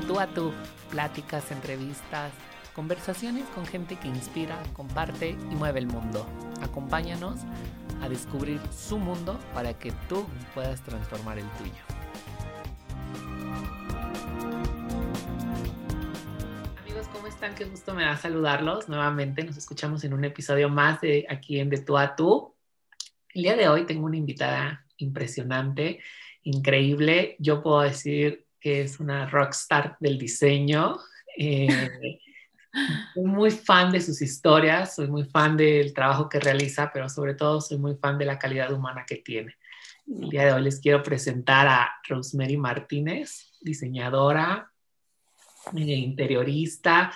de tú a tú, pláticas, entrevistas, conversaciones con gente que inspira, comparte y mueve el mundo. Acompáñanos a descubrir su mundo para que tú puedas transformar el tuyo. Amigos, ¿cómo están? Qué gusto me da saludarlos nuevamente. Nos escuchamos en un episodio más de aquí en De tú a tú. El día de hoy tengo una invitada impresionante, increíble. Yo puedo decir que es una rockstar del diseño. Eh, soy muy fan de sus historias, soy muy fan del trabajo que realiza, pero sobre todo soy muy fan de la calidad humana que tiene. El día de hoy les quiero presentar a Rosemary Martínez, diseñadora, eh, interiorista,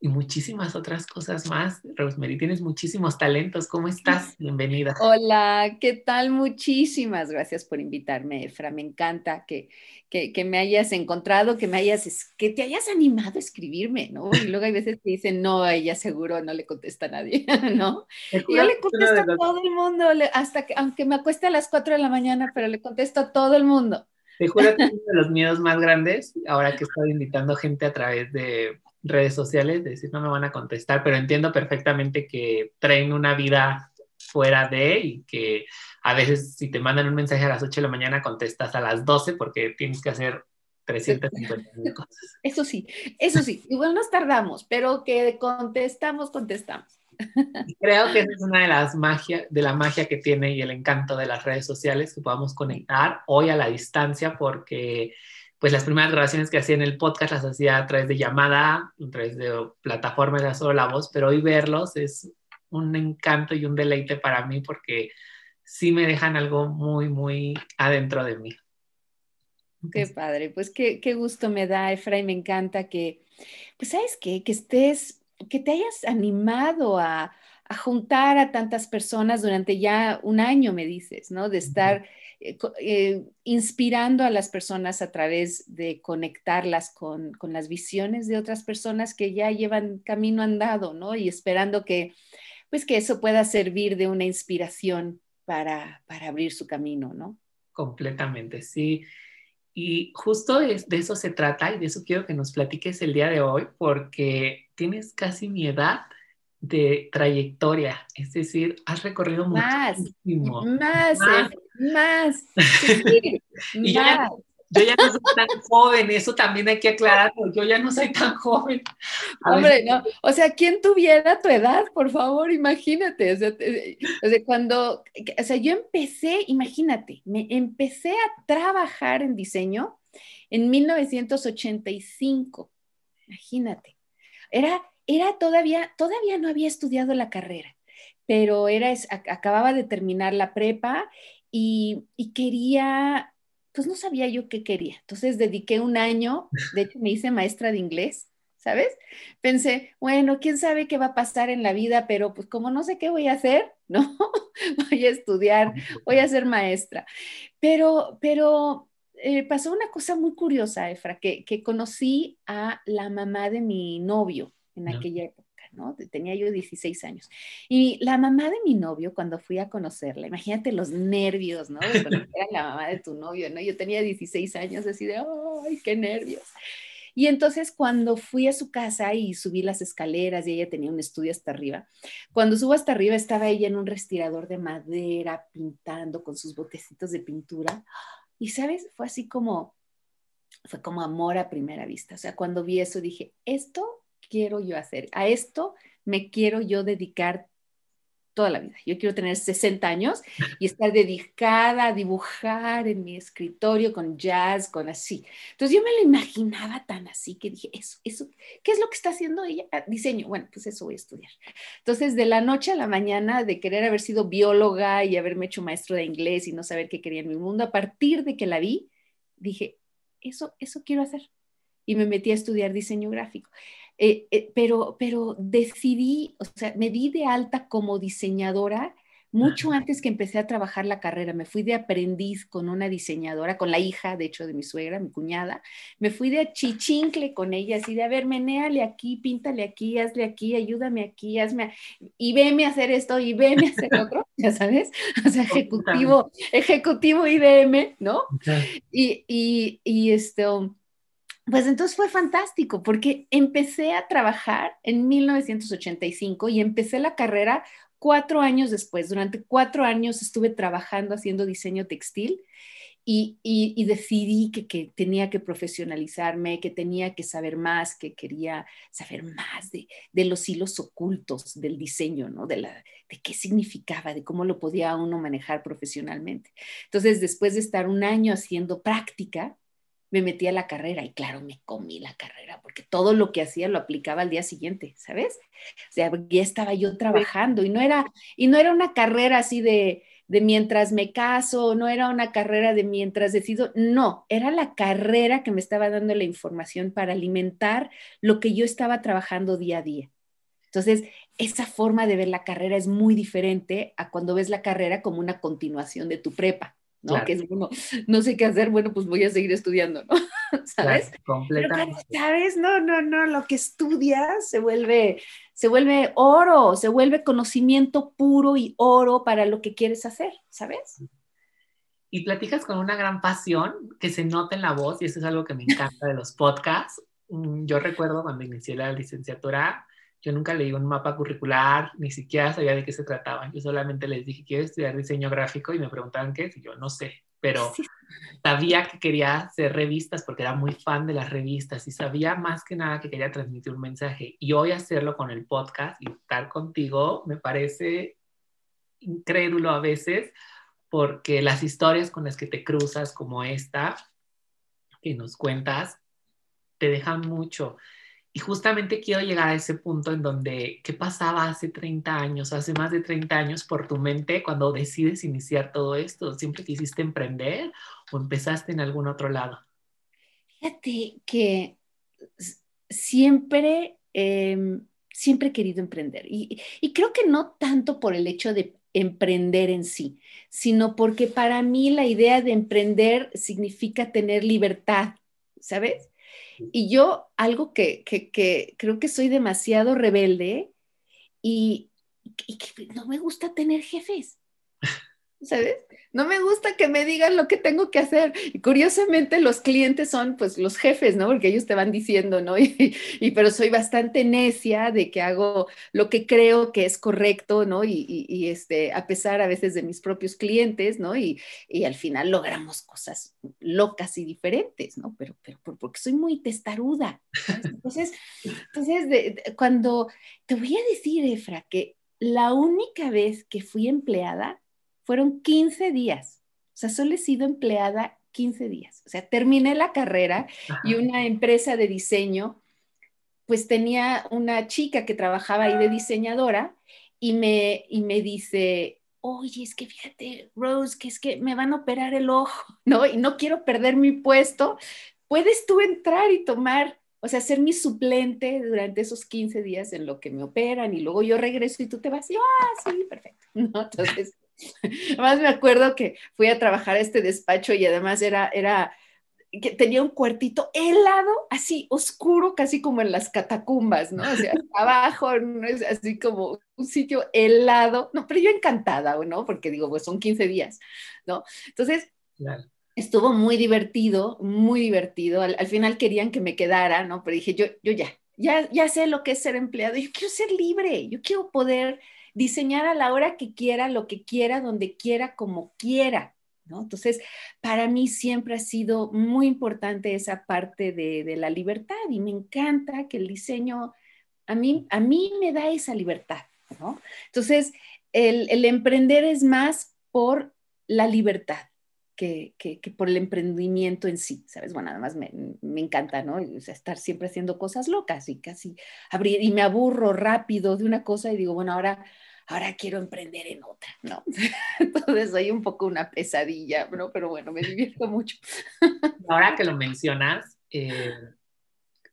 y muchísimas otras cosas más. Rosemary, tienes muchísimos talentos. ¿Cómo estás? Bienvenida. Hola, ¿qué tal? Muchísimas gracias por invitarme, Efra. Me encanta que, que, me hayas encontrado, que me hayas, que te hayas animado a escribirme, ¿no? Y luego hay veces que dicen, no, ella seguro no le contesta a nadie, ¿no? Y yo le contesto a todo el mundo, hasta que, aunque me acueste a las 4 de la mañana, pero le contesto a todo el mundo. Te juro que uno de los miedos más grandes, ahora que estoy invitando gente a través de redes sociales, de decir no me van a contestar, pero entiendo perfectamente que traen una vida fuera de y que a veces si te mandan un mensaje a las 8 de la mañana contestas a las 12 porque tienes que hacer 350 cosas. Eso sí, eso sí, igual nos tardamos, pero que contestamos, contestamos. Creo que esa es una de las magias, de la magia que tiene y el encanto de las redes sociales, que podamos conectar hoy a la distancia porque pues las primeras grabaciones que hacía en el podcast las hacía a través de llamada, a través de plataformas de solo la voz, pero hoy verlos es un encanto y un deleite para mí porque sí me dejan algo muy, muy adentro de mí. Qué padre, pues qué, qué gusto me da, Efraín, me encanta que, pues sabes qué, que estés, que te hayas animado a, a juntar a tantas personas durante ya un año, me dices, ¿no? De estar eh, inspirando a las personas a través de conectarlas con, las visiones de otras personas que ya llevan camino andado, ¿no? Y esperando que, pues, que eso pueda servir de una inspiración para, abrir su camino, ¿no? Completamente, sí. Y justo de, de, eso se trata y de eso quiero que nos platiques el día de hoy, porque tienes casi mi edad de trayectoria, es decir, has recorrido más, muchísimo. Más, más, más. y Yo, ya, no soy tan joven, eso también hay que aclararlo, yo ya no soy tan joven. Hombre, no, o sea, ¿quién tuviera tu edad, por favor? Imagínate, o sea, cuando, o sea, yo empecé, imagínate, me empecé a trabajar en diseño en 1985, imagínate. Era era todavía, todavía no había estudiado la carrera, pero era, acababa de terminar la prepa y, quería, pues no sabía yo qué quería. Entonces dediqué un año, de hecho me hice maestra de inglés, ¿sabes? Pensé, bueno, quién sabe qué va a pasar en la vida, pero pues como no sé qué voy a hacer, ¿no? voy a estudiar, voy a ser maestra. Pero, pero eh, pasó una cosa muy curiosa, Efra, que, que conocí a la mamá de mi novio en aquella época, ¿no? Tenía yo 16 años. Y la mamá de mi novio, cuando fui a conocerla, imagínate los nervios, ¿no? De conocer a la mamá de tu novio, ¿no? Yo tenía 16 años, así de, ¡ay, qué nervios! Y entonces cuando fui a su casa y subí las escaleras y ella tenía un estudio hasta arriba, cuando subo hasta arriba estaba ella en un respirador de madera pintando con sus botecitos de pintura. Y sabes, fue así como, fue como amor a primera vista. O sea, cuando vi eso dije, esto quiero yo hacer? A esto me quiero yo dedicar toda la vida. Yo quiero tener 60 años y estar dedicada a dibujar en mi escritorio con jazz, con así. Entonces yo me lo imaginaba tan así que dije, eso, eso, ¿qué es lo que está haciendo ella? Ah, diseño. Bueno, pues eso voy a estudiar. Entonces de la noche a la mañana de querer haber sido bióloga y haberme hecho maestro de inglés y no saber qué quería en mi mundo, a partir de que la vi, dije, eso, eso quiero hacer. Y me metí a estudiar diseño gráfico. Eh, eh, pero, pero decidí, o sea, me di de alta como diseñadora mucho antes que empecé a trabajar la carrera. Me fui de aprendiz con una diseñadora, con la hija, de hecho, de mi suegra, mi cuñada. Me fui de chichincle con ella, así de, a ver, menéale aquí, píntale aquí, hazle aquí, ayúdame aquí, hazme, y veme a hacer esto, y veme a hacer otro, ya sabes, o sea, ejecutivo, ejecutivo IBM, ¿no? Y, y, y esto pues entonces fue fantástico porque empecé a trabajar en 1985 y empecé la carrera cuatro años después. Durante cuatro años estuve trabajando haciendo diseño textil y, decidí que, tenía que profesionalizarme, que tenía que saber más, que quería saber más de, los hilos ocultos del diseño, ¿no? De, la, de qué significaba, de cómo lo podía uno manejar profesionalmente. Entonces, después de estar un año haciendo práctica, me metí a la carrera y claro, me comí la carrera porque todo lo que hacía lo aplicaba al día siguiente, ¿sabes? O sea, ya estaba yo trabajando y no era, y no era una carrera así de, de mientras me caso, no era una carrera de mientras decido, no, era la carrera que me estaba dando la información para alimentar lo que yo estaba trabajando día a día. Entonces, esa forma de ver la carrera es muy diferente a cuando ves la carrera como una continuación de tu prepa. ¿No? Que es uno, no sé qué hacer, bueno, pues voy a seguir estudiando, ¿no? ¿Sabes? completamente. ¿Sabes? No, no, no, lo que estudias se vuelve, se vuelve oro, se vuelve conocimiento puro y oro para lo que quieres hacer, ¿sabes? Y platicas con una gran pasión que se nota en la voz y eso es algo que me encanta de los podcasts. Mm, yo recuerdo cuando inicié la licenciatura, yo nunca leí un mapa curricular, ni siquiera sabía de qué se trataba. Yo solamente les dije, quiero estudiar diseño gráfico y me preguntaban qué es y yo no sé, pero sabía que quería hacer revistas porque era muy fan de las revistas y sabía más que nada que quería transmitir un mensaje. Y hoy hacerlo con el podcast y estar contigo me parece incrédulo a veces porque las historias con las que te cruzas como esta que nos cuentas te dejan mucho. Y justamente quiero llegar a ese punto en donde, ¿qué pasaba hace 30 años, hace más de 30 años por tu mente cuando decides iniciar todo esto? ¿Siempre quisiste emprender o empezaste en algún otro lado? Fíjate que siempre, em, siempre he querido emprender y, y creo que no tanto por el hecho de emprender en sí, sino porque para mí la idea de emprender significa tener libertad, ¿sabes? Y yo, algo que, creo que soy demasiado rebelde y, y que no me gusta tener jefes, ¿sabes? No me gusta que me digan lo que tengo que hacer. Y curiosamente los clientes son pues los jefes, ¿no? Porque ellos te van diciendo, ¿no? Y, pero soy bastante necia de que hago lo que creo que es correcto, ¿no? Y, este, a pesar a veces de mis propios clientes, ¿no? Y, al final logramos cosas locas y diferentes, ¿no? Pero, pero porque soy muy testaruda. Entonces, entonces cuando te voy a decir, Efra, que la única vez que fui empleada, fueron 15 días. O sea, solo he sido empleada 15 días. O sea, terminé la carrera y una empresa de diseño, pues tenía una chica que trabajaba ahí de diseñadora y me, y me dice, oye, es que fíjate, Rose, que es que me van a operar el ojo, ¿no? Y no quiero perder mi puesto. ¿Puedes tú entrar y tomar, o sea, ser mi suplente durante esos 15 días en lo que me operan y luego yo regreso y tú te vas y, ah, sí, perfecto, ¿no? Entonces, Además me acuerdo que fui a trabajar a este despacho y además era, era, que tenía un cuartito helado, así oscuro, casi como en las catacumbas, ¿no? O sea, abajo, ¿no? Es así como un sitio helado. No, pero yo encantada, ¿no? Porque digo, pues son 15 días, ¿no? Entonces, estuvo muy divertido, muy divertido. Al, final querían que me quedara, ¿no? Pero dije, yo, yo ya, ya, ya sé lo que es ser empleado. Yo quiero ser libre, yo quiero poder diseñar a la hora que quiera, lo que quiera, donde quiera, como quiera. ¿No? Entonces, para mí siempre ha sido muy importante esa parte de, la libertad y me encanta que el diseño a mí, a mí me da esa libertad. ¿no? Entonces, el, emprender es más por la libertad que, por el emprendimiento en sí, ¿sabes? Bueno, además me, me encanta, ¿no? estar siempre haciendo cosas locas y casi abrir, y me aburro rápido de una cosa y digo, bueno, ahora ahora quiero emprender en otra, ¿no? Entonces soy un poco una pesadilla, ¿no? Pero bueno, me divierto mucho. Ahora que lo mencionas, eh,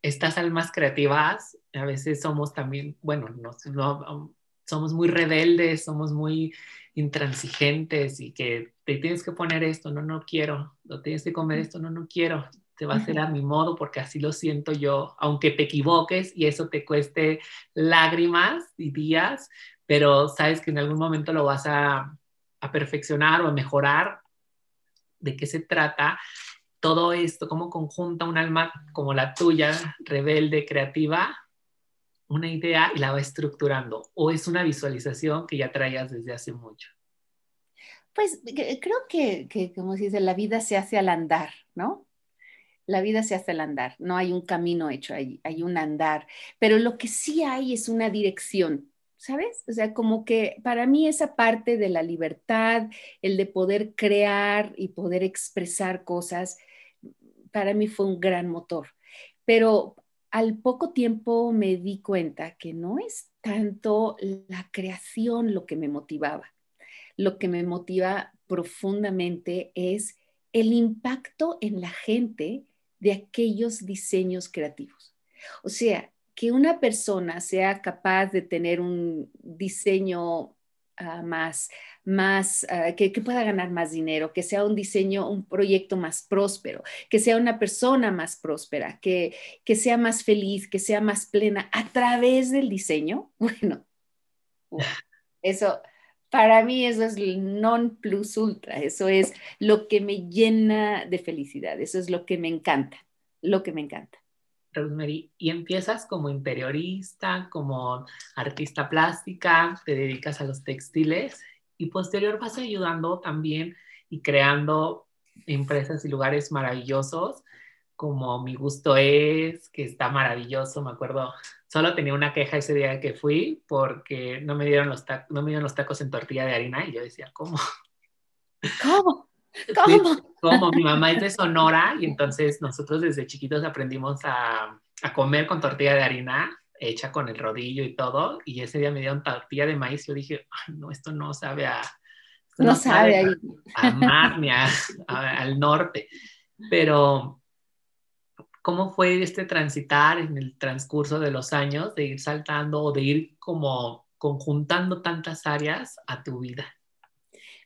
estas almas creativas a veces somos también, bueno, no, somos muy rebeldes, somos muy intransigentes y que te tienes que poner esto, no, no quiero, no tienes que comer esto, no, no quiero, te va a hacer a mi modo porque así lo siento yo, aunque te equivoques y eso te cueste lágrimas y días, pero sabes que en algún momento lo vas a, perfeccionar o a mejorar. ¿De qué se trata? todo esto, cómo conjunta un alma como la tuya, rebelde, creativa, una idea y la va estructurando? ¿O es una visualización que ya traías desde hace mucho? Pues creo que, que, como se dice, la vida se hace al andar, ¿no? La vida se hace al andar, no hay un camino hecho, hay, hay un andar, pero lo que sí hay es una dirección, ¿sabes? O sea, como que para mí esa parte de la libertad, el de poder crear y poder expresar cosas, para mí fue un gran motor. Pero al poco tiempo me di cuenta que no es tanto la creación lo que me motivaba. Lo que me motiva profundamente es el impacto en la gente de aquellos diseños creativos. O sea, que una persona sea capaz de tener un diseño uh, más, más que, que, pueda ganar más dinero, que sea un diseño, un proyecto más próspero, que sea una persona más próspera, que, que sea más feliz, que sea más plena a través del diseño, bueno, eso, para mí eso es el non plus ultra, eso es lo que me llena de felicidad, eso es lo que me encanta, lo que me encanta. Rosemary, y empiezas como interiorista, como artista plástica, te dedicas a los textiles y posterior vas ayudando también y creando empresas y lugares maravillosos como Mi Gusto Es, que está maravilloso, me acuerdo, solo tenía una queja ese día que fui porque no me dieron los, no me dieron los tacos en tortilla de harina y yo decía, ¿cómo? ¿Cómo? ¿Cómo? Como mi mamá es de Sonora y entonces nosotros desde chiquitos aprendimos a, a, comer con tortilla de harina hecha con el rodillo y todo. Y ese día me dieron tortilla de maíz. Yo dije, Ay, no, esto no sabe a. No, no, sabe, a, a, mar ni a, al norte. Pero, ¿cómo fue este transitar en el transcurso de los años, de ir saltando o de ir como conjuntando tantas áreas a tu vida?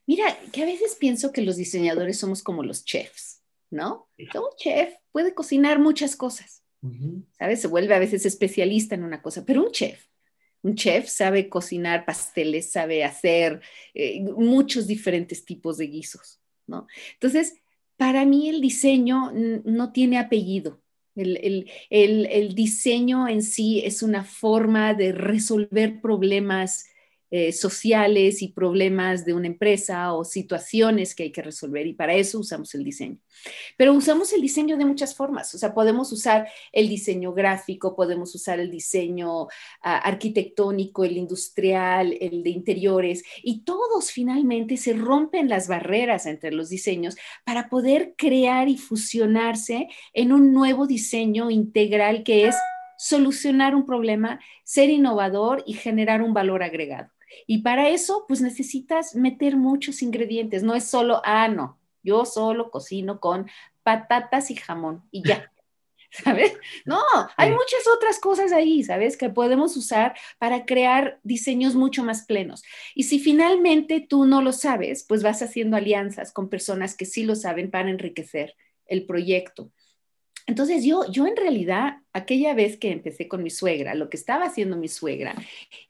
Mira, que a veces pienso que los diseñadores somos como los chefs, ¿no? Un chef puede cocinar muchas cosas, ¿sabes? Se vuelve a veces especialista en una cosa, pero un chef, un chef sabe cocinar pasteles, sabe hacer eh, muchos diferentes tipos de guisos, ¿no? Entonces, para mí el diseño no tiene apellido. El, el, el, el, diseño en sí es una forma de resolver problemas eh, sociales y problemas de una empresa o situaciones que hay que resolver y para eso usamos el diseño. Pero usamos el diseño de muchas formas, o sea, podemos usar el diseño gráfico, podemos usar el diseño uh, arquitectónico, el industrial, el de interiores y todos finalmente se rompen las barreras entre los diseños para poder crear y fusionarse en un nuevo diseño integral que es solucionar un problema, ser innovador y generar un valor agregado. Y para eso, pues necesitas meter muchos ingredientes. No es solo, ah, no, yo solo cocino con patatas y jamón y ya. ¿Sabes? No, hay muchas otras cosas ahí, ¿sabes? Que podemos usar para crear diseños mucho más plenos. Y si finalmente tú no lo sabes, pues vas haciendo alianzas con personas que sí lo saben para enriquecer el proyecto. Entonces yo, yo en realidad, aquella vez que empecé con mi suegra, lo que estaba haciendo mi suegra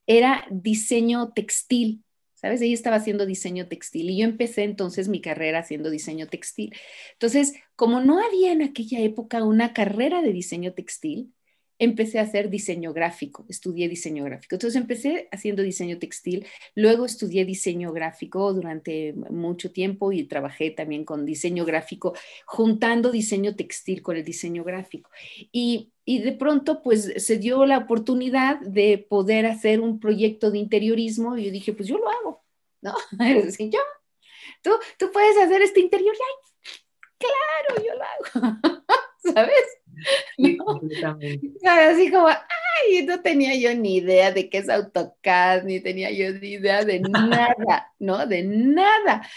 era diseño textil, ¿sabes? Ella estaba haciendo diseño textil y yo empecé entonces mi carrera haciendo diseño textil. Entonces, como no había en aquella época una carrera de diseño textil, empecé a hacer diseño gráfico, estudié diseño gráfico. Entonces empecé haciendo diseño textil, luego estudié diseño gráfico durante mucho tiempo y trabajé también con diseño gráfico, juntando diseño textil con el diseño gráfico. Y, y de pronto pues se dio la oportunidad de poder hacer un proyecto de interiorismo y yo dije, pues yo lo hago, ¿no? Es decir, yo, tú, tú puedes hacer este interior, y, claro, yo lo hago, ¿sabes? Así como, ay, no tenía yo ni idea de qué es AutoCAD, ni tenía yo ni idea de nada, ¿no? De nada.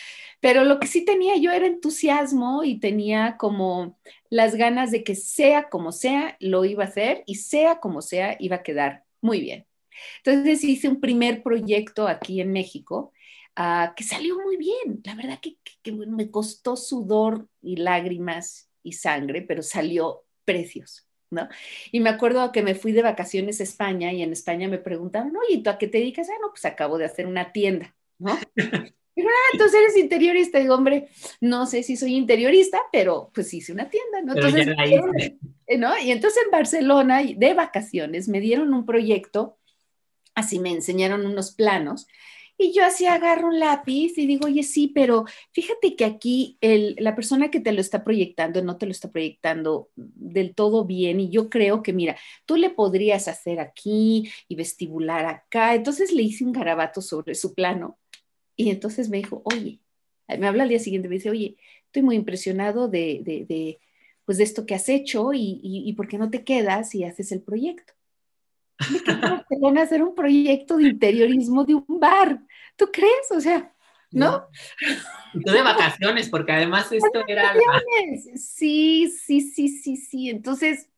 Pero lo que sí tenía yo era entusiasmo y tenía como las ganas de que sea como sea, lo iba a hacer y sea como sea, iba a quedar muy bien. Entonces hice un primer proyecto aquí en México uh, que salió muy bien. La verdad que, que, que me costó sudor y lágrimas y sangre, pero salió precios. ¿No? Y me acuerdo que me fui de vacaciones a España y en España me preguntaban, oye, ¿tú a qué te dedicas? Ah, no, pues acabo de hacer una tienda, ¿no? Dijo, ah, entonces eres interiorista. Digo, hombre, no sé si soy interiorista, pero pues hice una tienda, ¿no? Entonces, eh, ¿no? Y entonces en Barcelona, de vacaciones, me dieron un proyecto, así me enseñaron unos planos, y yo así agarro un lápiz y digo, oye, sí, pero fíjate que aquí el, la persona que te lo está proyectando no te lo está proyectando del todo bien y yo creo que, mira, tú le podrías hacer aquí y vestibular acá. Entonces le hice un garabato sobre su plano y entonces me dijo, oye, me habla al día siguiente, me dice, oye, estoy muy impresionado de, de, de pues de esto que has hecho y, y, por qué no te quedas y haces el proyecto me van a hacer un proyecto de interiorismo de un bar. ¿Tú crees? O sea, ¿no? Y tú de vacaciones, porque además esto era... Sí, sí, sí, sí, sí. Entonces,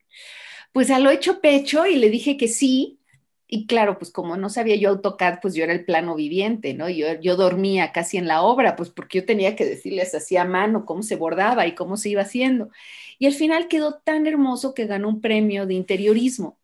pues a lo hecho pecho y le dije que sí. Y claro, pues como no sabía yo AutoCAD, pues yo era el plano viviente, ¿no? Yo, yo dormía casi en la obra, pues porque yo tenía que decirles así a mano cómo se bordaba y cómo se iba haciendo. Y al final quedó tan hermoso que ganó un premio de interiorismo.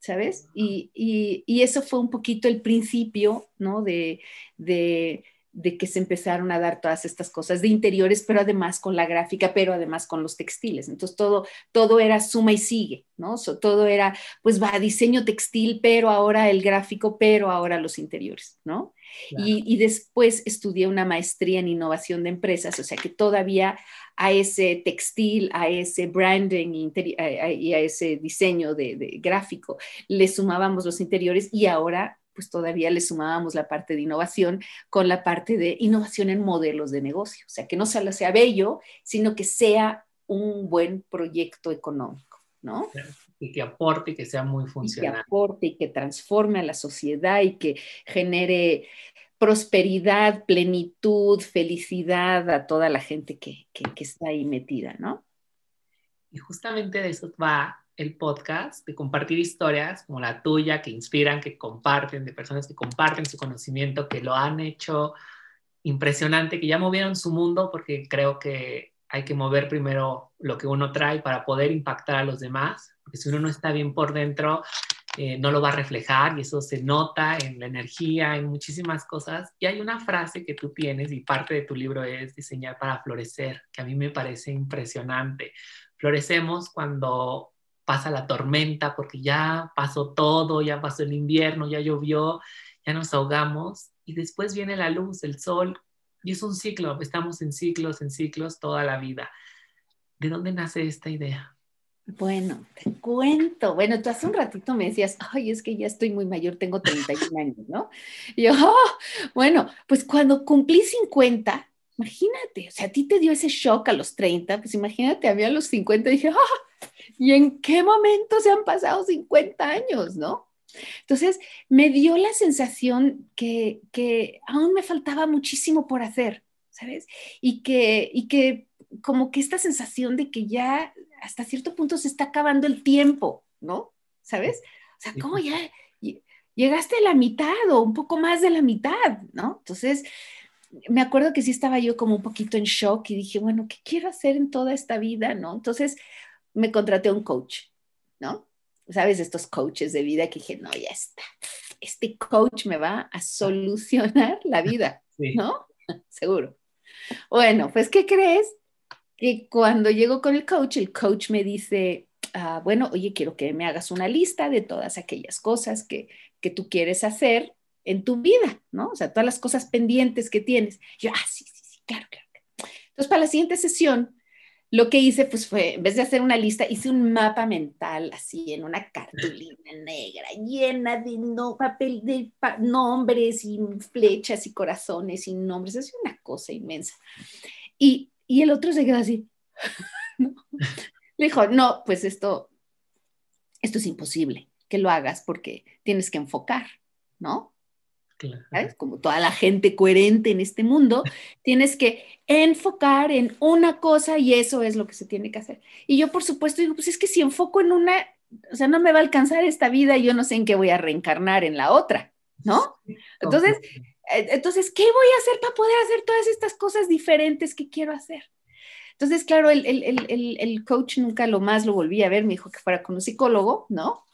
¿Sabes? Y, y, eso fue un poquito el principio, ¿no? De, de, de, que se empezaron a dar todas estas cosas de interiores, pero además con la gráfica, pero además con los textiles. Entonces todo, todo era suma y sigue, ¿no? todo era, pues va, diseño textil, pero ahora el gráfico, pero ahora los interiores, ¿no? Y, y, después estudié una maestría en innovación de empresas, o sea que todavía a ese textil, a ese branding y a ese diseño de, gráfico, le sumábamos los interiores y ahora pues todavía le sumábamos la parte de innovación con la parte de innovación en modelos de negocio. O sea, que no solo sea bello, sino que sea un buen proyecto económico, ¿no? Y que aporte y que sea muy funcional. Y que aporte y que transforme a la sociedad y que genere prosperidad, plenitud, felicidad a toda la gente que, está ahí metida, ¿no? Y justamente de eso va el podcast, de compartir historias como la tuya, que inspiran, que comparten, de personas que comparten su conocimiento, que lo han hecho impresionante, que ya movieron su mundo, porque creo que hay que mover primero lo que uno trae para poder impactar a los demás, porque si uno no está bien por dentro, eh, no lo va a reflejar y eso se nota en la energía, en muchísimas cosas. Y hay una frase que tú tienes y parte de tu libro es diseñar para florecer, que a mí me parece impresionante. Florecemos cuando pasa la tormenta porque ya pasó todo, ya pasó el invierno, ya llovió, ya nos ahogamos y después viene la luz, el sol y es un ciclo, estamos en ciclos, en ciclos toda la vida. ¿De dónde nace esta idea? Bueno, te cuento. Bueno, tú hace un ratito me decías, ay, es que ya estoy muy mayor, tengo 31 años, ¿no? Y yo, oh, bueno, pues cuando cumplí 50, imagínate, o sea, a ti te dio ese shock a los 30, pues imagínate, a mí a los 50 dije, oh, ¿y en qué momento se han pasado 50 años, no? Entonces, me dio la sensación que, que aún me faltaba muchísimo por hacer, ¿sabes? Y que, y que como que esta sensación de que ya hasta cierto punto se está acabando el tiempo, ¿no? ¿Sabes? O sea, ¿cómo ya llegaste a la mitad o un poco más de la mitad, ¿no? Entonces, me acuerdo que sí estaba yo como un poquito en shock y dije, bueno, ¿qué quiero hacer en toda esta vida, no? Entonces, me contraté a un coach, ¿no? ¿Sabes? Estos coaches de vida que dije, no, ya está. Este coach me va a solucionar la vida, ¿no? Seguro. Bueno, pues, ¿qué crees? Que cuando llego con el coach, el coach me dice, ah, bueno, oye, quiero que me hagas una lista de todas aquellas cosas que, que tú quieres hacer en tu vida, ¿no? O sea, todas las cosas pendientes que tienes. Yo, ah, sí, sí, sí, claro, claro. Entonces, para la siguiente sesión, lo que hice, pues fue, en vez de hacer una lista, hice un mapa mental así en una cartulina negra, llena de no, papel de nombres y flechas y corazones y nombres, es una cosa inmensa. Y y el otro se quedó así. Le dijo, no, pues esto, esto es imposible que lo hagas porque tienes que enfocar, ¿no? ¿Sabes? Como toda la gente coherente en este mundo, tienes que enfocar en una cosa y eso es lo que se tiene que hacer. Y yo, por supuesto, digo, pues es que si enfoco en una, o sea, no me va a alcanzar esta vida y yo no sé en qué voy a reencarnar en la otra, ¿no? Entonces, entonces, ¿qué voy a hacer para poder hacer todas estas cosas diferentes que quiero hacer? Entonces, claro, el, coach nunca lo más lo volví a ver, me dijo que fuera con un psicólogo, ¿no?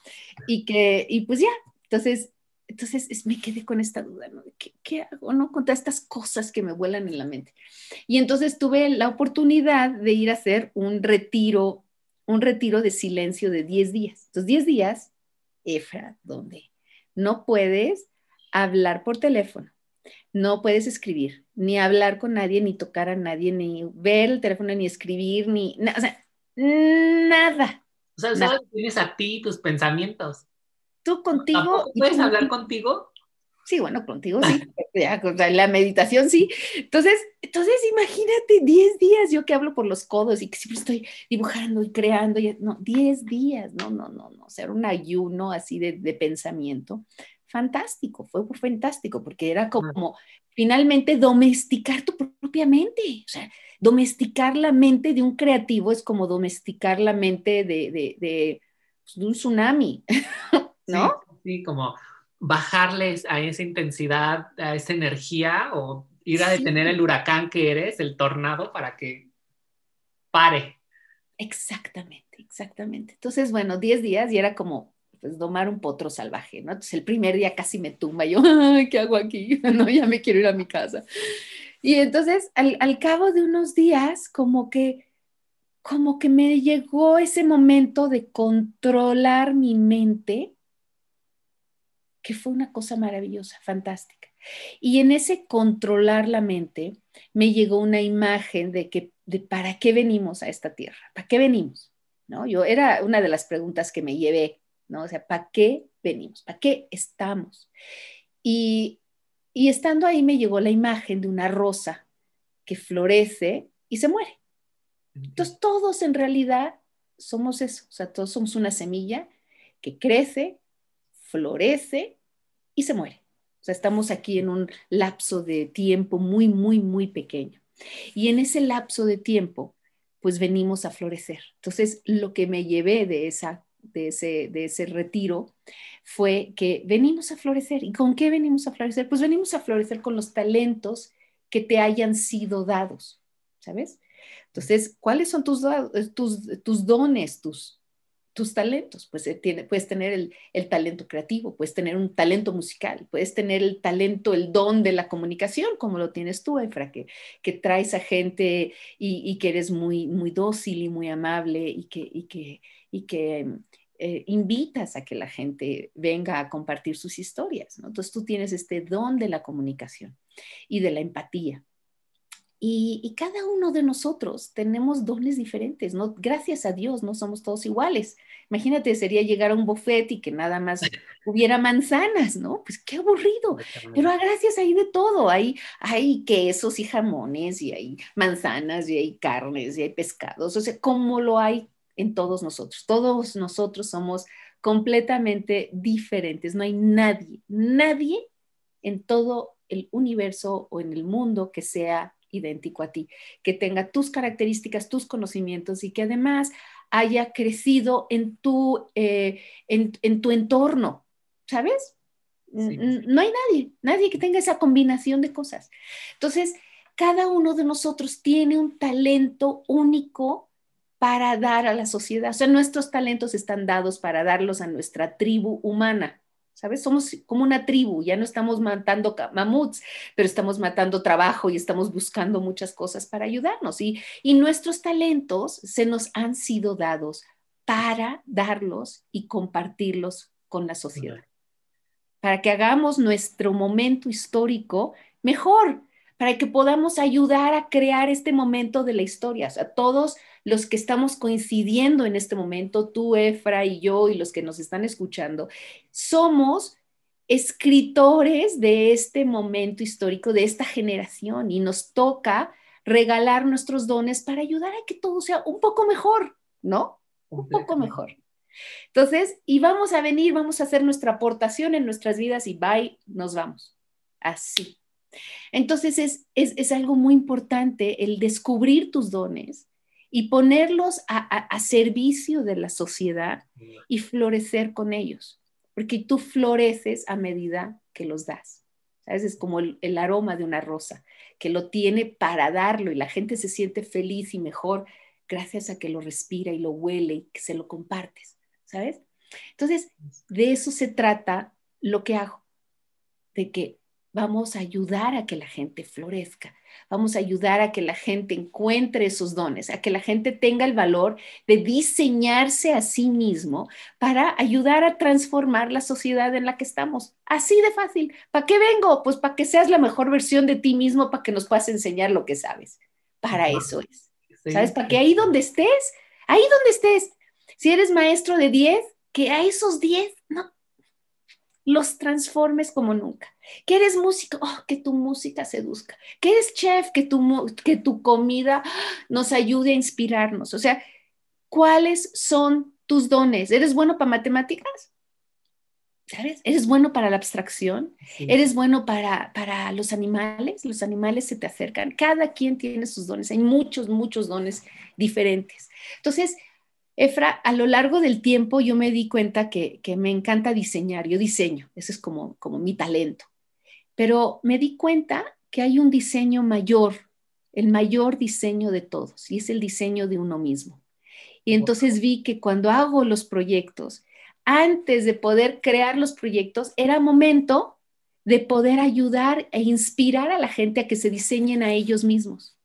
Y que, y pues ya, entonces entonces me quedé con esta duda, ¿no? ¿Qué, ¿Qué, hago, no? Con todas estas cosas que me vuelan en la mente. Y entonces tuve la oportunidad de ir a hacer un retiro, un retiro de silencio de 10 días. Entonces, 10 días, Efra, donde no puedes hablar por teléfono, no puedes escribir, ni hablar con nadie, ni tocar a nadie, ni ver el teléfono, ni escribir, ni, o sea, nada. O sea, solo tienes a ti tus pensamientos. Tú contigo. ¿Puedes hablar contigo? Sí, bueno, contigo sí. ya, la meditación sí. Entonces, entonces imagínate 10 días yo que hablo por los codos y que siempre estoy dibujando y creando. Y, no, 10 días, no, no, no, no. O sea, era un ayuno así de, de pensamiento fantástico, fue fantástico, porque era como finalmente domesticar tu propia mente, o sea, domesticar la mente de un creativo es como domesticar la mente de, de, de, pues, un tsunami, ¿no? Sí, como bajarles a esa intensidad, a esa energía o ir a detener el huracán que eres, el tornado, para que pare. Exactamente, exactamente. Entonces, bueno, 10 días y era como, pues domar un potro salvaje, ¿no? Entonces el primer día casi me tumba, yo, ¿qué hago aquí? No, ya me quiero ir a mi casa. Y entonces al, al cabo de unos días, como que, como que me llegó ese momento de controlar mi mente, que fue una cosa maravillosa, fantástica. Y en ese controlar la mente, me llegó una imagen de que, de para qué venimos a esta tierra, para qué venimos, ¿no? Yo era una de las preguntas que me llevé ¿no? O sea, ¿para qué venimos? ¿Para qué estamos? Y, y estando ahí me llegó la imagen de una rosa que florece y se muere. Entonces todos en realidad somos eso, o sea, todos somos una semilla que crece, florece y se muere. O sea, estamos aquí en un lapso de tiempo muy, muy, muy pequeño. Y en ese lapso de tiempo, pues venimos a florecer. Entonces, lo que me llevé de esa de ese, de ese retiro fue que venimos a florecer. ¿Y con qué venimos a florecer? Pues venimos a florecer con los talentos que te hayan sido dados, ¿sabes? Entonces, ¿cuáles son tus, tus, tus dones, tus, tus talentos? Pues eh, tiene, puedes tener el, el, talento creativo, puedes tener un talento musical, puedes tener el talento, el don de la comunicación, como lo tienes tú, Efra, que, que traes a gente y, y, que eres muy, muy dócil y muy amable y que, y que, y que eh, invitas a que la gente venga a compartir sus historias. ¿no? Entonces tú tienes este don de la comunicación y de la empatía. Y, cada uno de nosotros tenemos dones diferentes, ¿no? Gracias a Dios no somos todos iguales. Imagínate, sería llegar a un buffet y que nada más hubiera manzanas, ¿no? Pues qué aburrido. Pero gracias hay de todo. Hay, hay quesos y jamones y hay manzanas y hay carnes y hay pescados. O sea, ¿cómo lo hay en todos nosotros. Todos nosotros somos completamente diferentes. No hay nadie, nadie en todo el universo o en el mundo que sea idéntico a ti, que tenga tus características, tus conocimientos y que además haya crecido en tu, eh, en, tu entorno, ¿sabes? No hay nadie, nadie que tenga esa combinación de cosas. Entonces, cada uno de nosotros tiene un talento único para dar a la sociedad. O sea, nuestros talentos están dados para darlos a nuestra tribu humana. ¿Sabes? Somos como una tribu, ya no estamos matando mamuts, pero estamos matando trabajo y estamos buscando muchas cosas para ayudarnos. Y, y nuestros talentos se nos han sido dados para darlos y compartirlos con la sociedad. Para que hagamos nuestro momento histórico mejor, para que podamos ayudar a crear este momento de la historia. O sea, todos los que estamos coincidiendo en este momento, tú, Efra y yo y los que nos están escuchando, somos escritores de este momento histórico, de esta generación, y nos toca regalar nuestros dones para ayudar a que todo sea un poco mejor, ¿no? Un poco mejor. Entonces, y vamos a venir, vamos a hacer nuestra aportación en nuestras vidas y bye, nos vamos. Así. Entonces, es, es, es algo muy importante el descubrir tus dones y ponerlos a, servicio de la sociedad y florecer con ellos, porque tú floreces a medida que los das. ¿Sabes? Es como el, el, aroma de una rosa, que lo tiene para darlo y la gente se siente feliz y mejor gracias a que lo respira y lo huele y que se lo compartes, ¿sabes? Entonces, de eso se trata lo que hago. de que vamos a ayudar a que la gente florezca, vamos a ayudar a que la gente encuentre esos dones, a que la gente tenga el valor de diseñarse a sí mismo para ayudar a transformar la sociedad en la que estamos. Así de fácil. ¿Para qué vengo? Pues para que seas la mejor versión de ti mismo, para que nos puedas enseñar lo que sabes. Para eso es. ¿Sabes? Para que ahí donde estés, ahí donde estés, si eres maestro de 10, que a esos 10 no los transformes como nunca. Que eres músico, oh, que tu música seduzca. Que eres chef, que tu, que tu comida nos ayude a inspirarnos. O sea, ¿cuáles son tus dones? ¿Eres bueno para matemáticas? ¿Sabes? ¿Eres bueno para la abstracción? ¿Eres bueno para, para los animales? Los animales se te acercan. Cada quien tiene sus dones. Hay muchos, muchos dones diferentes. Entonces, Efra, a lo largo del tiempo yo me di cuenta que, me encanta diseñar, yo diseño, ese es como, como mi talento, pero me di cuenta que hay un diseño mayor, el mayor diseño de todos, y es el diseño de uno mismo. Y entonces vi que cuando hago los proyectos, antes de poder crear los proyectos, era momento de poder ayudar e inspirar a la gente a que se diseñen a ellos mismos.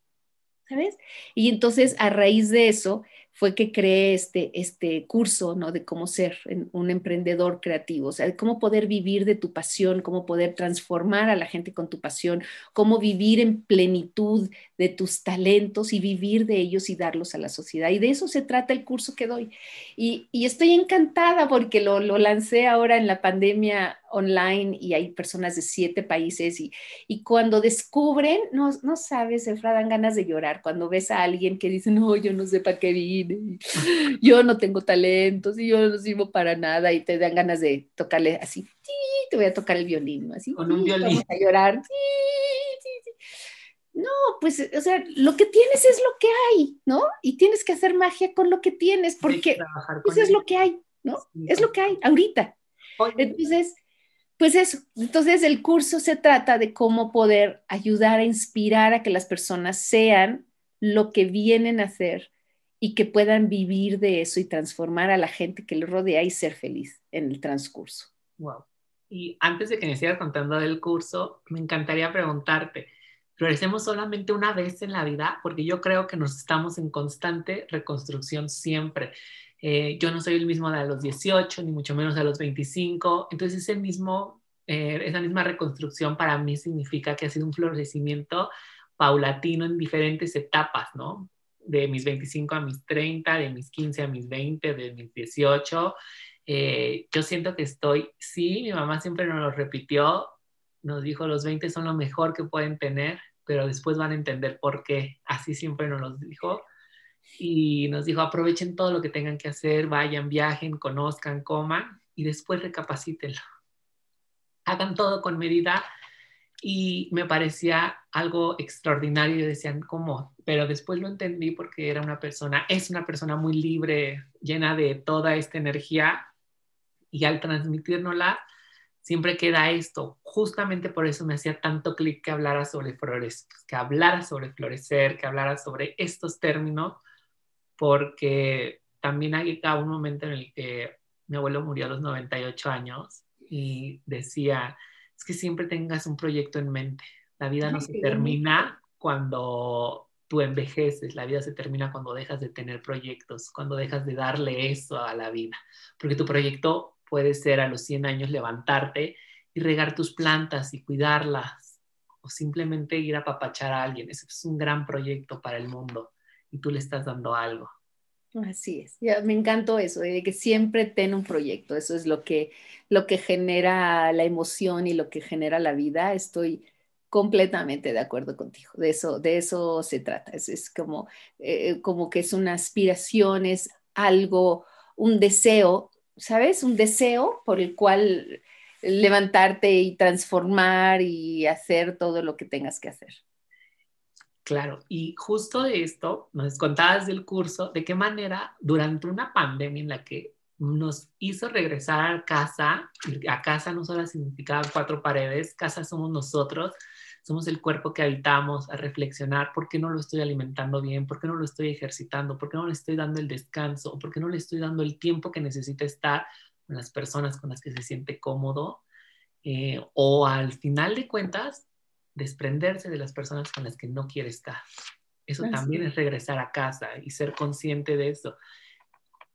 ¿Sabes? Y entonces a raíz de eso fue que creé este, este curso, ¿no? De cómo ser un emprendedor creativo, o sea, de cómo poder vivir de tu pasión, cómo poder transformar a la gente con tu pasión, cómo vivir en plenitud de tus talentos y vivir de ellos y darlos a la sociedad. Y de eso se trata el curso que doy. Y, y estoy encantada porque lo, lo lancé ahora en la pandemia online y hay personas de siete países y, y cuando descubren, no, no sabes, Efra, dan ganas de llorar cuando ves a alguien que dice, no, yo no sé para qué vine, yo no tengo talentos y yo no sirvo para nada y te dan ganas de tocarle así, te voy a tocar el violín, así, con un violín. Vamos a llorar, no, pues, o sea, lo que tienes es lo que hay, ¿no? Y tienes que hacer magia con lo que tienes, porque pues es lo que hay, ¿no? es lo que hay ahorita. Entonces, pues eso, entonces el curso se trata de cómo poder ayudar a inspirar a que las personas sean lo que vienen a hacer y que puedan vivir de eso y transformar a la gente que les rodea y ser feliz en el transcurso. Wow. Y antes de que me sigas contando del curso, me encantaría preguntarte, ¿florecemos solamente una vez en la vida? Porque yo creo que nos estamos en constante reconstrucción siempre. Eh, yo no soy el mismo de los 18, ni mucho menos de los 25. Entonces, ese mismo, eh, esa misma reconstrucción para mí significa que ha sido un florecimiento paulatino en diferentes etapas, ¿no? De mis 25 a mis 30, de mis 15 a mis 20, de mis 18. Eh, yo siento que estoy, sí, mi mamá siempre nos lo repitió, nos dijo, los 20 son lo mejor que pueden tener, pero después van a entender por qué. Así siempre nos lo dijo y nos dijo, aprovechen todo lo que tengan que hacer, vayan, viajen, conozcan, coman y después recapacítenlo. Hagan todo con medida y me parecía algo extraordinario. Decían, ¿cómo? Pero después lo entendí porque era una persona, es una persona muy libre, llena de toda esta energía y al transmitírnosla siempre queda esto. Justamente por eso me hacía tanto clic que hablara sobre flores, que hablara sobre florecer, que hablara sobre estos términos porque también hay un momento en el que mi abuelo murió a los 98 años y decía, es que siempre tengas un proyecto en mente. La vida no se termina cuando tú envejeces, la vida se termina cuando dejas de tener proyectos, cuando dejas de darle eso a la vida, porque tu proyecto puede ser a los 100 años levantarte y regar tus plantas y cuidarlas, o simplemente ir a papachar a alguien. Ese es un gran proyecto para el mundo y tú le estás dando algo. Así es, me encantó eso, de que siempre ten un proyecto, eso es lo que, lo que genera la emoción y lo que genera la vida. Estoy completamente de acuerdo contigo, de eso, de eso se trata, es, es como, eh, como que es una aspiración, es algo, un deseo, ¿sabes? Un deseo por el cual levantarte y transformar y hacer todo lo que tengas que hacer. Claro, y justo de esto nos contabas del curso, de qué manera durante una pandemia en la que nos hizo regresar a casa, a casa no solo significaba cuatro paredes, casa somos nosotros, somos el cuerpo que habitamos, a reflexionar por qué no lo estoy alimentando bien, por qué no lo estoy ejercitando, por qué no le estoy dando el descanso, por qué no le estoy dando el tiempo que necesita estar con las personas con las que se siente cómodo. eh, o al final de cuentas, desprenderse de las personas con las que no quiere estar. Eso también es regresar a casa y ser consciente de eso.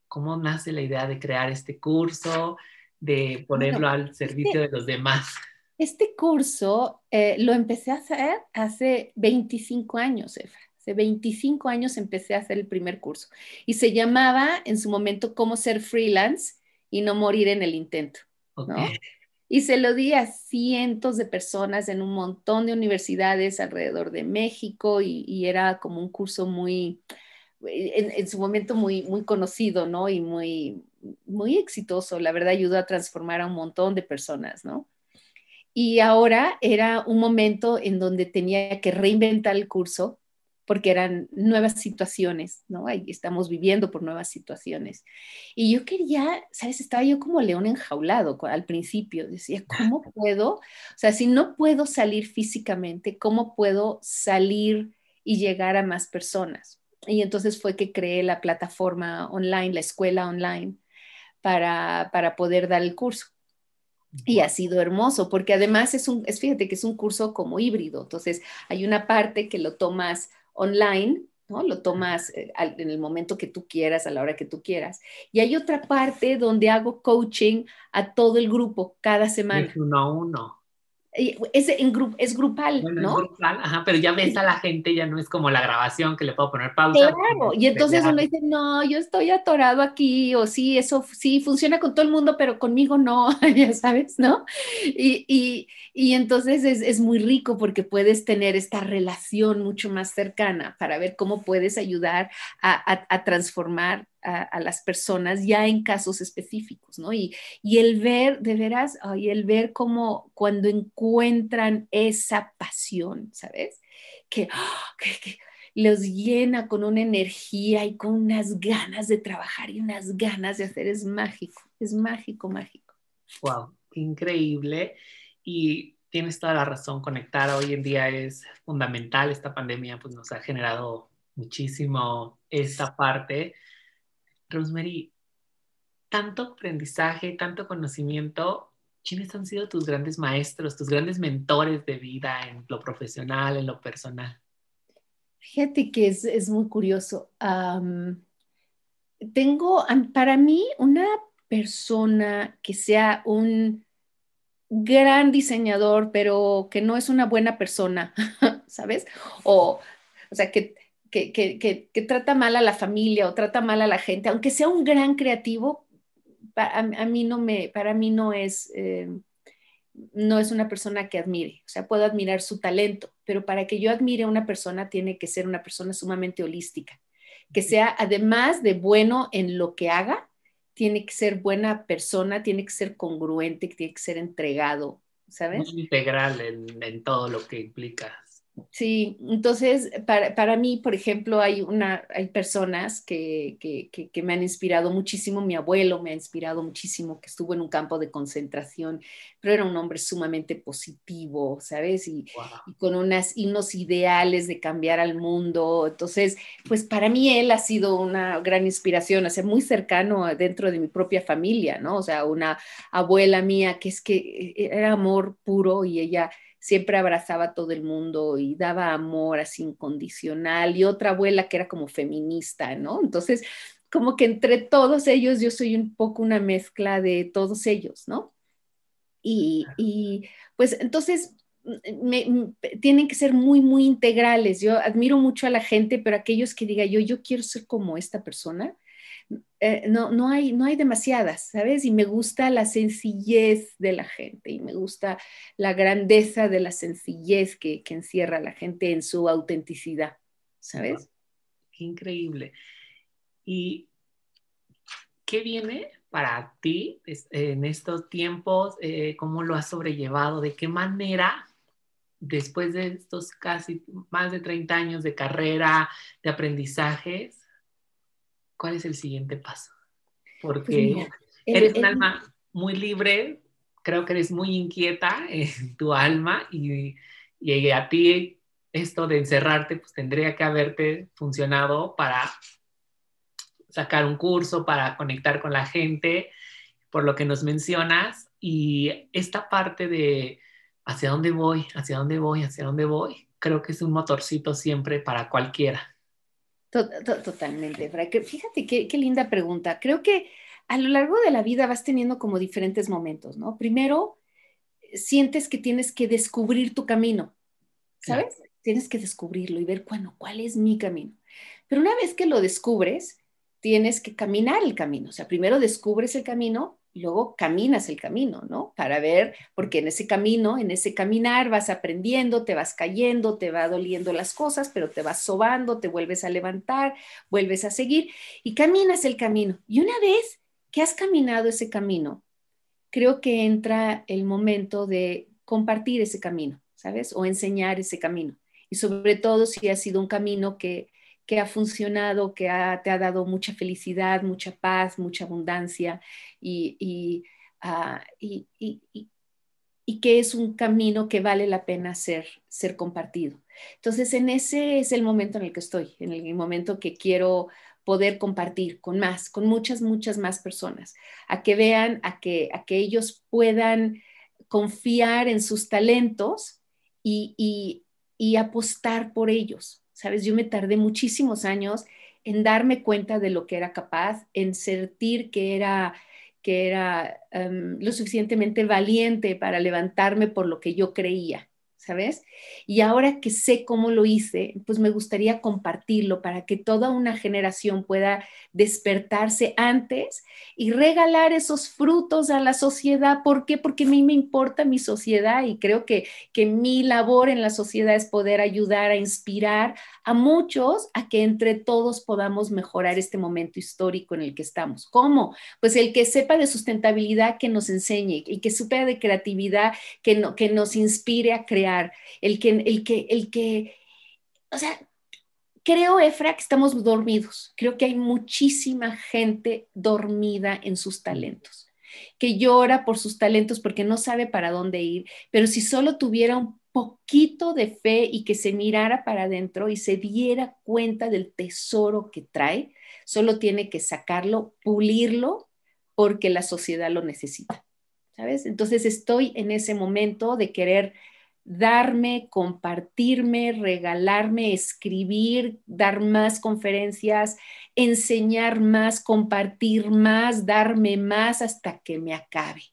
¿Cómo nace la idea de crear este curso, de ponerlo al servicio de los demás? Este curso eh, lo empecé a hacer hace 25 años, Efra. Hace 25 años empecé a hacer el primer curso y se llamaba en su momento Cómo ser freelance y no morir en el intento. Y se lo di a cientos de personas en un montón de universidades alrededor de México y, era como un curso muy, en, su momento muy, muy conocido, ¿no? Y muy, muy exitoso. La verdad ayudó a transformar a un montón de personas, ¿no? Y ahora era un momento en donde tenía que reinventar el curso porque eran nuevas situaciones, ¿no? Ahí estamos viviendo por nuevas situaciones. Y yo quería, ¿sabes? Estaba yo como león enjaulado al principio. Decía, ¿cómo puedo? O sea, si no puedo salir físicamente, ¿cómo puedo salir y llegar a más personas? Y entonces fue que creé la plataforma online, la escuela online, para, para poder dar el curso. Y ha sido hermoso, porque además es un, es, fíjate que es un curso como híbrido. Entonces, hay una parte que lo tomas online, ¿no? Lo tomas eh, en el momento que tú quieras, a la hora que tú quieras. Y hay otra parte donde hago coaching a todo el grupo cada semana. Es uno a uno. Es, en es grupal, ¿no? Es grupal, ajá, pero ya ves a la gente, ya no es como la grabación que le puedo poner pausa. Claro, y entonces uno dice, no, yo estoy atorado aquí, o sí, eso sí funciona con todo el mundo, pero conmigo no, ya sabes, ¿no? Y, y, y entonces es, es, muy rico porque puedes tener esta relación mucho más cercana para ver cómo puedes ayudar a, a, a transformar a, las personas ya en casos específicos, ¿no? Y, y el ver, de veras, y el ver cómo cuando encuentran esa pasión, ¿sabes? Que, ¡ah! que, que los llena con una energía y con unas ganas de trabajar y unas ganas de hacer, es mágico, es mágico, mágico. Wow, increíble. Y tienes toda la razón, conectar hoy en día es fundamental. Esta pandemia pues, nos ha generado muchísimo esta parte Rosemary, tanto aprendizaje, tanto conocimiento, ¿quiénes han sido tus grandes maestros, tus grandes mentores de vida en lo profesional, en lo personal? Fíjate que es, muy curioso. tengo, para mí, una persona que sea un gran diseñador, pero que no es una buena persona, ¿sabes? O, o sea, que que, trata mal a la familia o trata mal a la gente, aunque sea un gran creativo, a, mí no me, para mí no es, eh, no es una persona que admire. O sea, puedo admirar su talento, pero para que yo admire a una persona tiene que ser una persona sumamente holística, que sea además de bueno en lo que haga, tiene que ser buena persona, tiene que ser congruente, tiene que ser entregado, ¿sabes? integral en, en todo lo que implica Sí, entonces para, mí, por ejemplo, hay, una, hay personas que, me han inspirado muchísimo. Mi abuelo me ha inspirado muchísimo, que estuvo en un campo de concentración, pero era un hombre sumamente positivo, ¿sabes? Y, con unas, unos ideales de cambiar al mundo. Entonces, pues para mí él ha sido una gran inspiración, o sea, muy cercano dentro de mi propia familia, ¿no? O sea, una abuela mía que es que eh, era amor puro y ella siempre abrazaba a todo el mundo y daba amor así incondicional, y otra abuela que era como feminista, ¿no? Entonces, como que entre todos ellos yo soy un poco una mezcla de todos ellos, ¿no? Y, pues entonces tienen que ser muy, muy integrales. Yo admiro mucho a la gente, pero aquellos que diga yo, yo quiero ser como esta persona, eh, no, no, hay, no hay demasiadas, ¿sabes? Y me gusta la sencillez de la gente y me gusta la grandeza de la sencillez que, que encierra la gente en su autenticidad, ¿sabes? Qué increíble. ¿Y qué viene para ti en estos tiempos? Eh, ¿Cómo lo has sobrellevado? ¿De qué manera después de estos casi más de 30 años de carrera, de aprendizajes, ¿cuál es el siguiente paso? Porque pues eres un alma muy libre, creo que eres muy inquieta en tu alma y, y a ti esto de encerrarte pues tendría que haberte funcionado para sacar un curso, para conectar con la gente, por lo que nos mencionas. y esta parte de hacia dónde voy, hacia dónde voy, hacia dónde voy, creo que es un motorcito siempre para cualquiera. Totalmente, Fíjate qué, qué linda pregunta. Creo que a lo largo de la vida vas teniendo como diferentes momentos, ¿no? Primero, sientes que tienes que descubrir tu camino, ¿sabes? Tienes que descubrirlo y ver, bueno, cuál es mi camino. Pero una vez que lo descubres, tienes que caminar el camino. O sea, primero descubres el camino luego caminas el camino, ¿no? Para ver, porque en ese camino, en ese caminar vas aprendiendo, te vas cayendo, te va doliendo las cosas, pero te vas sobando, te vuelves a levantar, vuelves a seguir y caminas el camino. Y una vez que has caminado ese camino, creo que entra el momento de compartir ese camino, ¿sabes? O enseñar ese camino. Y sobre todo si ha sido un camino que, que ha funcionado, que te ha dado mucha felicidad, mucha paz, mucha abundancia ah, y, que es un camino que vale la pena ser, ser compartido. Entonces, en ese es el momento en el que estoy, en el momento que quiero poder compartir con más, con muchas, muchas más personas, a que vean, a que, a que ellos puedan confiar en sus talentos y, y, apostar por ellos. Sabes, yo me tardé muchísimos años en darme cuenta de lo que era capaz, en sentir que era, que era em, lo suficientemente valiente para levantarme por lo que yo creía. ¿Sabes? Y ahora que sé cómo lo hice, pues me gustaría compartirlo para que toda una generación pueda despertarse antes y regalar esos frutos a la sociedad. ¿Por qué? Porque a mí me importa mi sociedad y creo que, que mi labor en la sociedad es poder ayudar a inspirar a muchos a que entre todos podamos mejorar este momento histórico en el que estamos. ¿Cómo? Pues el que sepa de sustentabilidad que nos enseñe y que sepa de creatividad que, no, que nos inspire a crear el que, el que, el que, o sea, creo, Efra, que estamos dormidos. Creo que hay muchísima gente dormida en sus talentos, que llora por sus talentos porque no sabe para dónde ir, pero si solo tuviera un poquito de fe y que se mirara para adentro y se diera cuenta del tesoro que trae, solo tiene que sacarlo, pulirlo, porque la sociedad lo necesita. ¿Sabes? Entonces estoy en ese momento de querer darme, compartirme, regalarme, escribir, dar más conferencias, enseñar más, compartir más, darme más hasta que me acabe.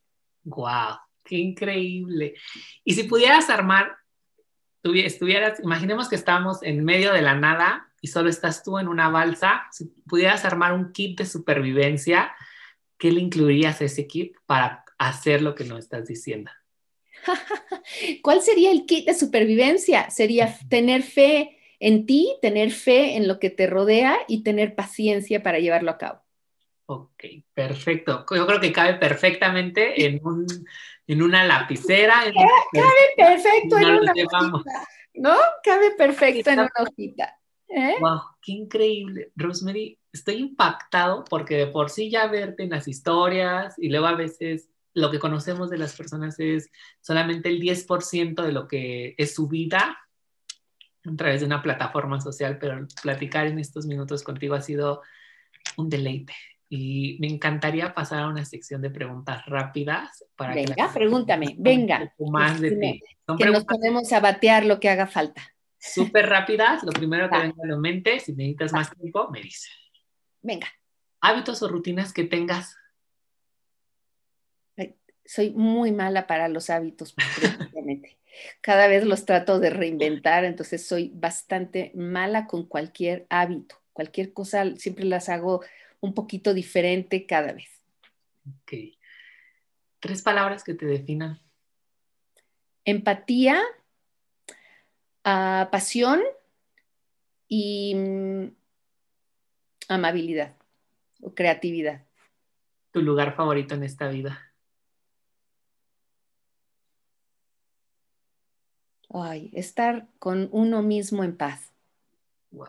¡Wow! ¡Qué increíble! Y si pudieras armar, estuvieras, imaginemos que estamos en medio de la nada y solo estás tú en una balsa, si pudieras armar un kit de supervivencia, ¿qué le incluirías a ese kit para hacer lo que nos estás diciendo? ¿Cuál sería el kit de supervivencia? Sería tener fe en ti, tener fe en lo que te rodea y tener paciencia para llevarlo a cabo. Ok, perfecto. Yo creo que cabe perfectamente en, un, en una lapicera. cabe perfecto en una hojita, ¿no? Cabe perfecto en una hojita. Wow, ¿eh? qué increíble. Rosemary, estoy impactado porque de por sí ya verte en las historias y luego a veces lo que conocemos de las personas es solamente el 10% de lo que es su vida a través de una plataforma social, pero platicar en estos minutos contigo ha sido un deleite. Y me encantaría pasar a una sección de preguntas rápidas para venga, que pregúntame, venga. más de ti. que nos podemos a batear lo que haga falta. Súper rápidas, lo primero que venga a la mente, si necesitas más tiempo, me dices. Venga. Hábitos o rutinas que tengas soy muy mala para los hábitos, Cada vez los trato de reinventar, entonces soy bastante mala con cualquier hábito. Cualquier cosa siempre las hago un poquito diferente cada vez. Ok. Tres palabras que te definan. Empatía, ah, pasión y mm, amabilidad o creatividad. ¿Tu lugar favorito en esta vida? Ay, estar con uno mismo en paz. Wow,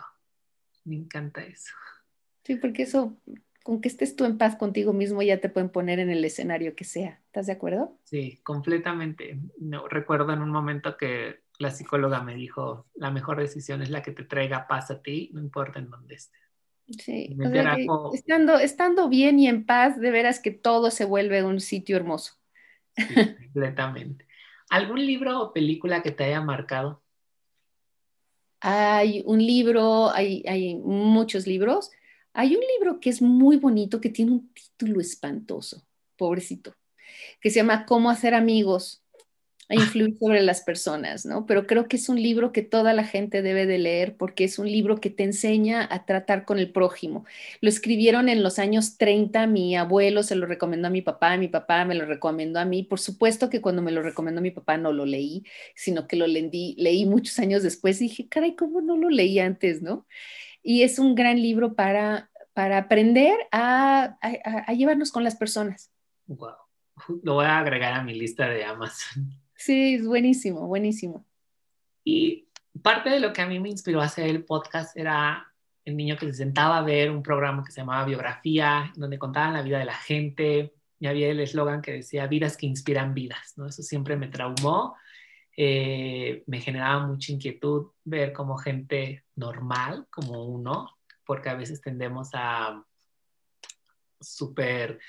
me encanta eso. Sí, porque eso, con que estés tú en paz contigo mismo, ya te pueden poner en el escenario que sea. ¿Estás de acuerdo? Sí, completamente. No, recuerdo en un momento que la psicóloga me dijo, la mejor decisión es la que te traiga paz a ti, no importa en dónde estés. Sí, estando, estando bien y en paz, de veras que todo se vuelve un sitio hermoso. completamente. ¿Algún libro o película que te haya marcado? Hay un libro, hay, hay muchos libros. Hay un libro que es muy bonito, que tiene un título espantoso, pobrecito, que se llama Cómo hacer amigos e influir sobre las personas, ¿no? Pero creo que es un libro que toda la gente debe de leer porque es un libro que te enseña a tratar con el prójimo. Lo escribieron en los años 30, mi abuelo se lo recomendó a mi papá, mi papá me lo recomendó a mí. Por supuesto que cuando me lo recomendó mi papá no lo leí, sino que lo leí, leí muchos años después y dije, caray, ¿cómo no lo leí antes, no? Y es un gran libro para, para aprender a, a, a llevarnos con las personas. Wow. Lo voy a agregar a mi lista de Amazon. Sí, es buenísimo, buenísimo. Y parte de lo que a mí me inspiró a hacer el podcast era el niño que se sentaba a ver un programa que se llamaba Biografía, donde contaban la vida de la gente y había el eslogan que decía vidas que inspiran vidas, ¿no? Eso siempre me traumó, eh, me generaba mucha inquietud ver como gente normal, como uno, porque a veces tendemos a súper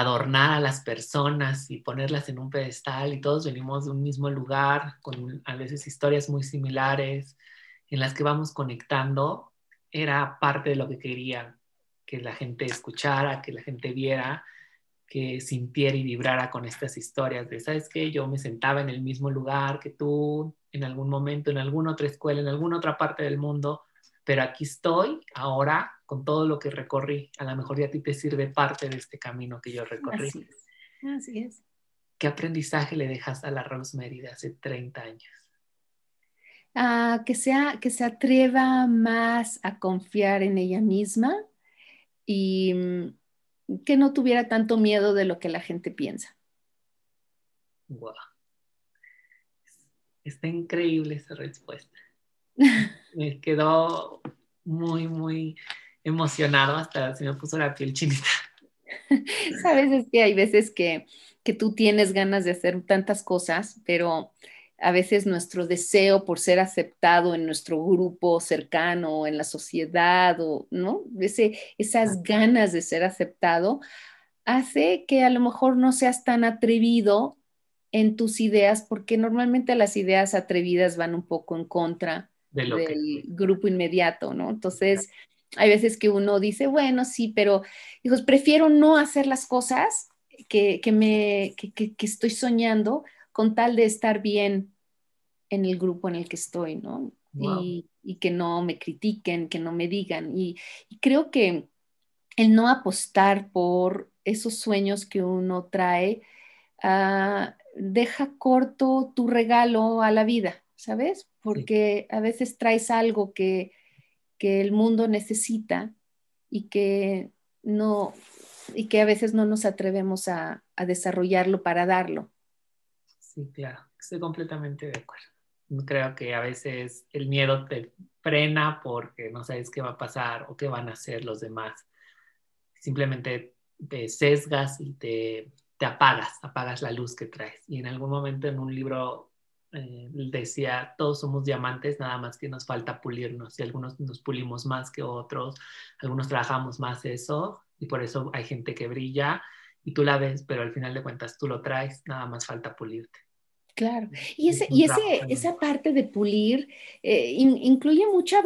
adornar a las personas y ponerlas en un pedestal y todos venimos de un mismo lugar con a veces historias muy similares en las que vamos conectando, era parte de lo que quería que la gente escuchara, que la gente viera, que sintiera y vibrara con estas historias de, ¿sabes qué? Yo me sentaba en el mismo lugar que tú, en algún momento, en alguna otra escuela, en alguna otra parte del mundo, pero aquí estoy ahora con todo lo que recorrí. A lo mejor ya a ti te sirve parte de este camino que yo recorrí. Así es. Así es. ¿Qué aprendizaje le dejas a la Rosemary de hace 30 años? Ah, que, sea, que se atreva más a confiar en ella misma y mm, que no tuviera tanto miedo de lo que la gente piensa. Wow. Está increíble esa respuesta. me quedó muy, muy emocionado, hasta se me puso la piel chinita. Sabes, es que hay veces que, que tú tienes ganas de hacer tantas cosas, pero a veces nuestro deseo por ser aceptado en nuestro grupo cercano, en la sociedad, o no, Ese, esas ganas de ser aceptado, hace que a lo mejor no seas tan atrevido en tus ideas, porque normalmente las ideas atrevidas van un poco en contra del grupo inmediato, ¿no? Entonces, hay veces que uno dice, bueno, sí, pero, hijos, prefiero no hacer las cosas que, me, que, estoy soñando con tal de estar bien en el grupo en el que estoy, ¿no? Y, que no me critiquen, que no me digan. Y, creo que el no apostar por esos sueños que uno trae, ah, deja corto tu regalo a la vida, ¿sabes? Porque a veces traes algo que, el mundo necesita y que no y que a veces no nos atrevemos a, desarrollarlo para darlo. Sí, claro, estoy completamente de acuerdo. Creo que a veces el miedo te frena porque no sabes qué va a pasar o qué van a hacer los demás. Simplemente te sesgas y te, te apagas, apagas la luz que traes. Y en algún momento en un libro eh, decía, todos somos diamantes, nada más que nos falta pulirnos y algunos nos pulimos más que otros, algunos trabajamos más eso y por eso hay gente que brilla y tú la ves, pero al final de cuentas tú lo traes, nada más falta pulirte. Claro, y, ese, y ese, esa parte de pulir eh, incluye mucha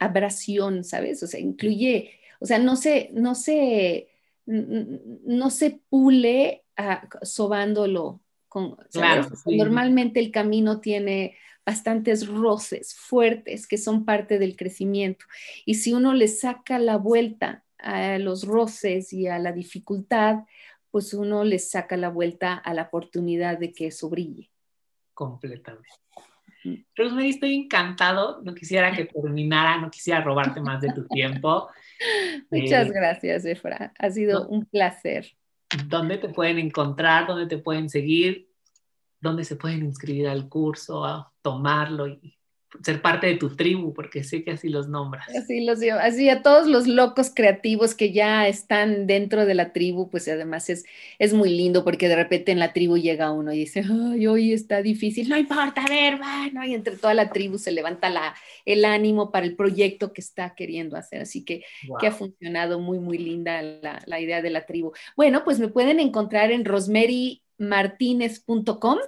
abrasión, ¿sabes? O sea, incluye, o sea, no se, no se, no se pule ah, sobándolo, claro, Normalmente el camino tiene bastantes roces fuertes que son parte del crecimiento. Y si uno le saca la vuelta a los roces y a la dificultad, pues uno le saca la vuelta a la oportunidad de que eso brille. Completamente. Rosemary, estoy encantado. No quisiera que terminara, no quisiera robarte más de tu tiempo. Muchas eh, gracias, Efra. Ha sido un placer. ¿Dónde te pueden encontrar? ¿Dónde te pueden seguir? ¿Dónde se pueden inscribir al curso, a tomarlo y ser parte de tu tribu, porque sé que así los nombras. Así los así a todos los locos creativos que ya están dentro de la tribu, pues además es, es muy lindo porque de repente en la tribu llega uno y dice, ay, hoy está difícil, no importa, a ver, va, ¿no? Y entre toda la tribu se levanta la, el ánimo para el proyecto que está queriendo hacer, así que, que ha funcionado muy, muy linda la, la idea de la tribu. Bueno, pues me pueden encontrar en Rosemary martinez.com.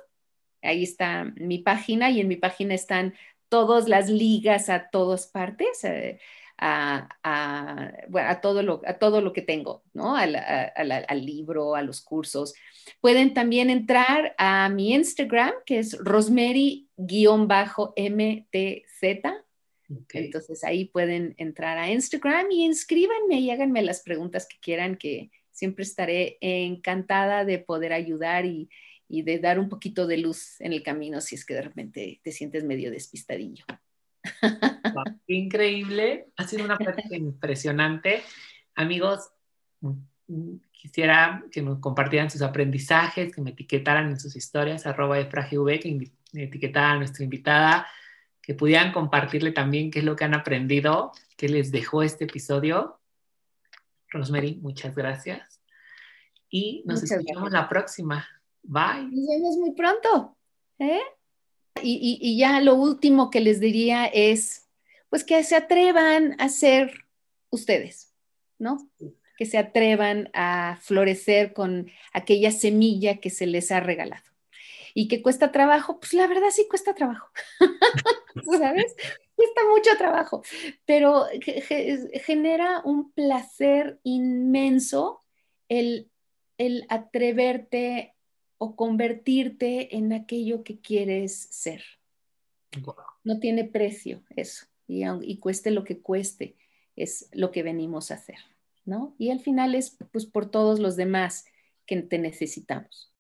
Ahí está mi página y en mi página están todas las ligas a todas partes. Eh, a, a, todo lo, a todo lo que tengo, ¿no? al libro, a los cursos. Pueden también entrar a mi Instagram, que es rosemary-mtz. Entonces ahí pueden entrar a Instagram y inscríbanme y háganme las preguntas que quieran, que siempre estaré encantada de poder ayudar y, y de dar un poquito de luz en el camino si es que de repente te sientes medio despistadillo. increíble, ha sido una práctica impresionante. Amigos, quisiera que nos compartieran sus aprendizajes, que me etiquetaran en sus historias, arroba de que etiquetaran a nuestra invitada, que pudieran compartirle también qué es lo que han aprendido, qué les dejó este episodio. Rosemary, muchas gracias. Y nos escuchamos la próxima. Bye. Nos vemos muy pronto. ¿eh? Y, ya lo último que les diría es, pues que se atrevan a ser ustedes, ¿no? Que se atrevan a florecer con aquella semilla que se les ha regalado. Y que cuesta trabajo, pues la verdad sí cuesta trabajo, ¿sabes? Cuesta mucho trabajo, pero genera un placer inmenso el, el atreverte o convertirte en aquello que quieres ser. No tiene precio eso, y, y, cueste lo que cueste, es lo que venimos a hacer, ¿no? Y al final es pues por todos los demás que te necesitamos.